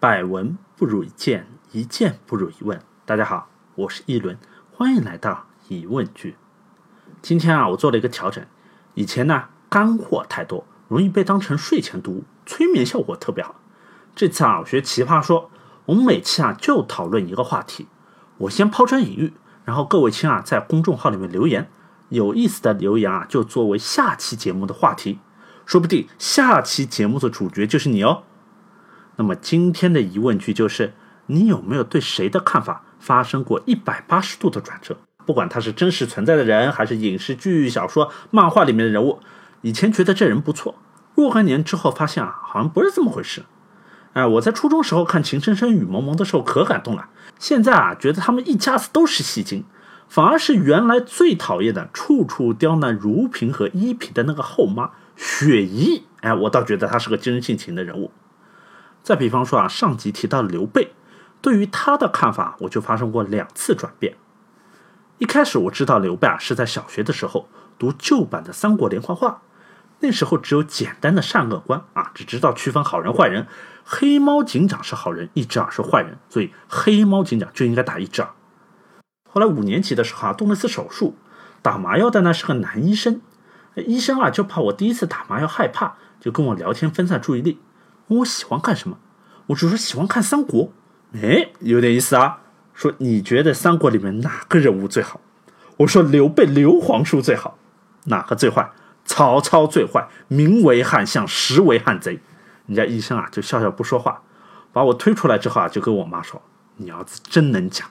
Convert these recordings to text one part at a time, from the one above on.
百闻不如一见，一见不如一问。大家好，我是一轮，欢迎来到疑问句。今天啊，我做了一个调整。以前呢，干货太多，容易被当成睡前读，催眠效果特别好。这次啊，我学奇葩说，我们每期啊就讨论一个话题，我先抛砖引玉，然后各位亲啊在公众号里面留言，有意思的留言啊就作为下期节目的话题，说不定下期节目的主角就是你哦。那么今天的疑问句就是：你有没有对谁的看法发生过一百八十度的转折？不管他是真实存在的人，还是影视剧、小说、漫画里面的人物，以前觉得这人不错，若干年之后发现啊，好像不是这么回事。哎，我在初中时候看《情深深雨蒙蒙》的时候可感动了，现在啊，觉得他们一家子都是戏精，反而是原来最讨厌的、处处刁难如萍和依萍的那个后妈雪姨，哎，我倒觉得她是个真性情的人物。再比方说啊，上集提到刘备，对于他的看法，我就发生过两次转变。一开始我知道刘备啊是在小学的时候读旧版的《三国连环画》，那时候只有简单的善恶观啊，只知道区分好人坏人，黑猫警长是好人，一只耳是坏人，所以黑猫警长就应该打一只耳。后来五年级的时候啊，动了一次手术，打麻药的呢是个男医生，医生啊就怕我第一次打麻药害怕，就跟我聊天分散注意力。我喜欢看什么？我就说喜欢看三国。哎，有点意思啊。说你觉得三国里面哪个人物最好？我说刘备刘皇叔最好。哪个最坏？曹操最坏，名为汉相，实为汉贼。人家医生啊就笑笑不说话。把我推出来之后啊，就跟我妈说：“你儿子真能讲。”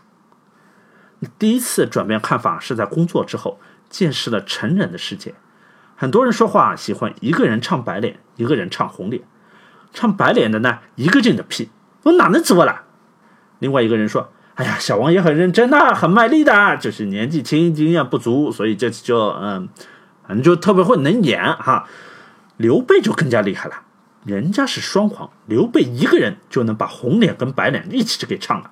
第一次转变看法是在工作之后，见识了成人的世界。很多人说话喜欢一个人唱白脸，一个人唱红脸。唱白脸的呢，一个劲的屁，我哪能做了？另外一个人说：“哎呀，小王也很认真呐，很卖力的，就是年纪轻，经验不足，所以这次就嗯，反正就特别会能演哈。”刘备就更加厉害了，人家是双簧，刘备一个人就能把红脸跟白脸一起就给唱了。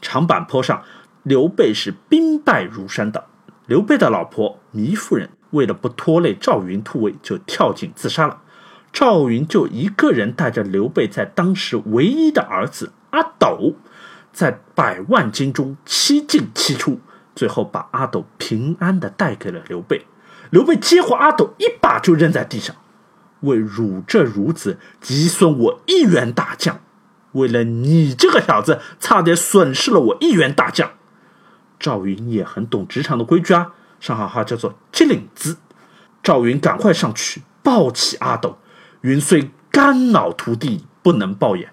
长坂坡上，刘备是兵败如山倒，刘备的老婆糜夫人为了不拖累赵云突围，就跳井自杀了。赵云就一个人带着刘备在当时唯一的儿子阿斗，在百万军中七进七出，最后把阿斗平安的带给了刘备。刘备接过阿斗，一把就扔在地上，为汝这孺子击损我一员大将，为了你这个小子，差点损失了我一员大将。赵云也很懂职场的规矩啊，上海话叫做“接领子”。赵云赶快上去抱起阿斗。云虽肝脑涂地，不能报也。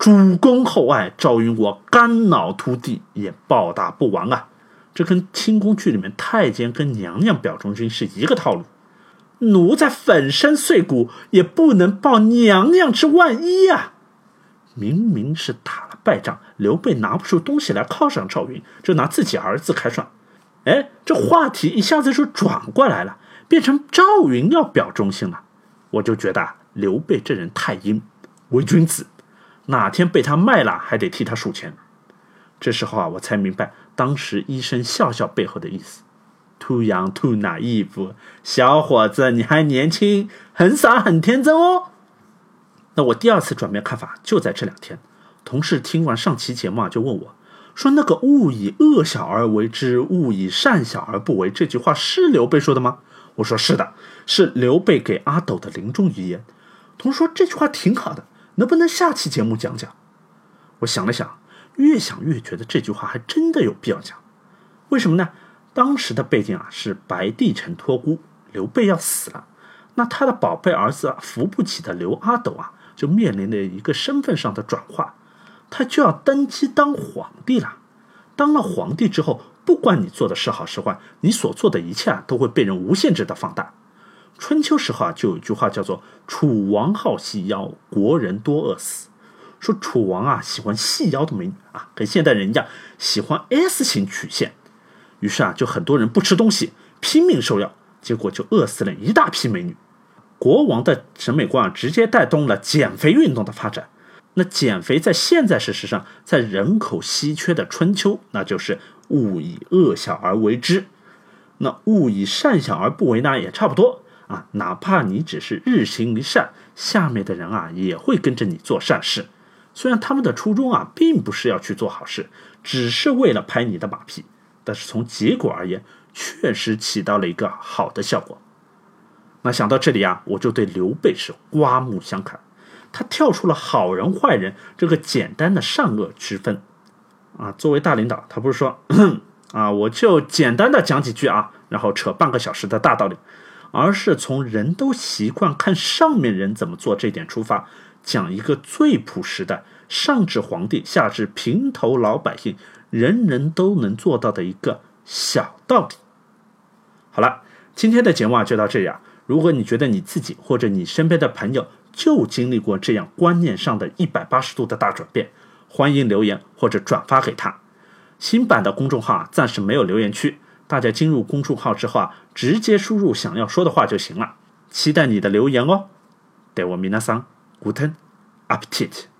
主公厚爱，赵云我肝脑涂地也报答不完啊！这跟清宫剧里面太监跟娘娘表忠心是一个套路。奴才粉身碎骨，也不能报娘娘之万一呀！明明是打了败仗，刘备拿不出东西来犒赏赵云，就拿自己儿子开涮。哎，这话题一下子就转过来了，变成赵云要表忠心了。我就觉得。刘备这人太阴，伪君子，哪天被他卖了，还得替他数钱。这时候啊，我才明白当时医生笑笑背后的意思。Too young, too naive，小伙子，你还年轻，很傻，很天真哦。那我第二次转变看法就在这两天。同事听完上期节目啊，就问我，说那个“勿以恶小而为之，勿以善小而不为”这句话是刘备说的吗？我说是的，是刘备给阿斗的临终遗言。同事说这句话挺好的，能不能下期节目讲讲？我想了想，越想越觉得这句话还真的有必要讲。为什么呢？当时的背景啊是白帝城托孤，刘备要死了，那他的宝贝儿子扶不起的刘阿斗啊，就面临了一个身份上的转化，他就要登基当皇帝了。当了皇帝之后，不管你做的是好是坏，你所做的一切啊，都会被人无限制的放大。春秋时候啊，就有一句话叫做“楚王好细腰，国人多饿死”。说楚王啊喜欢细腰的美女啊，跟现代人一样喜欢 S 型曲线。于是啊，就很多人不吃东西，拼命瘦腰，结果就饿死了一大批美女。国王的审美观啊，直接带动了减肥运动的发展。那减肥在现在事实上，在人口稀缺的春秋，那就是勿以恶小而为之。那勿以善小而不为呢，也差不多。啊，哪怕你只是日行一善，下面的人啊也会跟着你做善事。虽然他们的初衷啊，并不是要去做好事，只是为了拍你的马屁，但是从结果而言，确实起到了一个好的效果。那想到这里啊，我就对刘备是刮目相看。他跳出了好人坏人这个简单的善恶之分，啊，作为大领导，他不是说 啊，我就简单的讲几句啊，然后扯半个小时的大道理，而是从人都习惯看上面人怎么做这点出发，讲一个最朴实的，上至皇帝，下至平头老百姓，人人都能做到的一个小道理。好了，今天的节目啊就到这里啊。如果你觉得你自己或者你身边的朋友就经历过这样观念上的一百八十度的大转变，欢迎留言或者转发给他。新版的公众号啊暂时没有留言区，大家进入公众号之后啊，直接输入想要说的话就行了。期待你的留言哦。对我米娜桑，古腾，appetit。